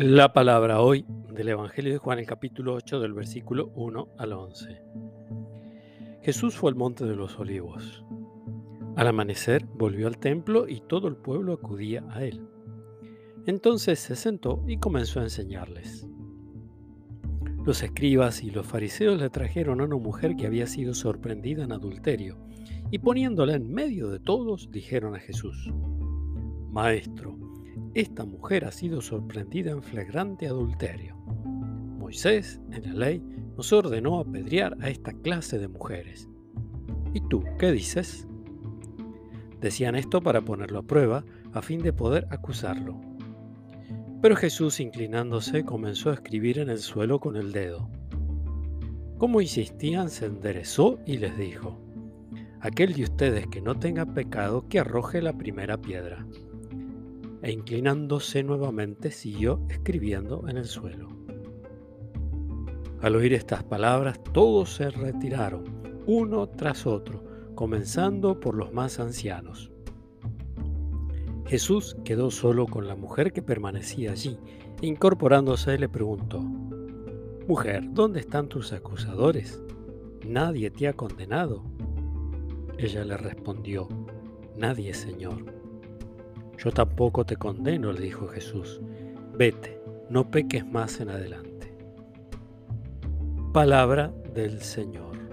La palabra hoy del Evangelio de Juan, el capítulo 8, del versículo 1 al 11. Jesús fue al monte de los olivos. Al amanecer volvió al templo y todo el pueblo acudía a él. Entonces se sentó y comenzó a enseñarles. Los escribas y los fariseos le trajeron a una mujer que había sido sorprendida en adulterio, y poniéndola en medio de todos, dijeron a Jesús, Maestro, esta mujer ha sido sorprendida en flagrante adulterio. Moisés, en la ley, nos ordenó apedrear a esta clase de mujeres. ¿Y tú qué dices? Decían esto para ponerlo a prueba, a fin de poder acusarlo. Pero Jesús, inclinándose, comenzó a escribir en el suelo con el dedo. Como insistían, se enderezó y les dijo, Aquel de ustedes que no tenga pecado, que arroje la primera piedra e inclinándose nuevamente siguió escribiendo en el suelo. Al oír estas palabras todos se retiraron, uno tras otro, comenzando por los más ancianos. Jesús quedó solo con la mujer que permanecía allí, e incorporándose le preguntó, Mujer, ¿dónde están tus acusadores? Nadie te ha condenado. Ella le respondió, Nadie, Señor. Yo tampoco te condeno, le dijo Jesús. Vete, no peques más en adelante. Palabra del Señor.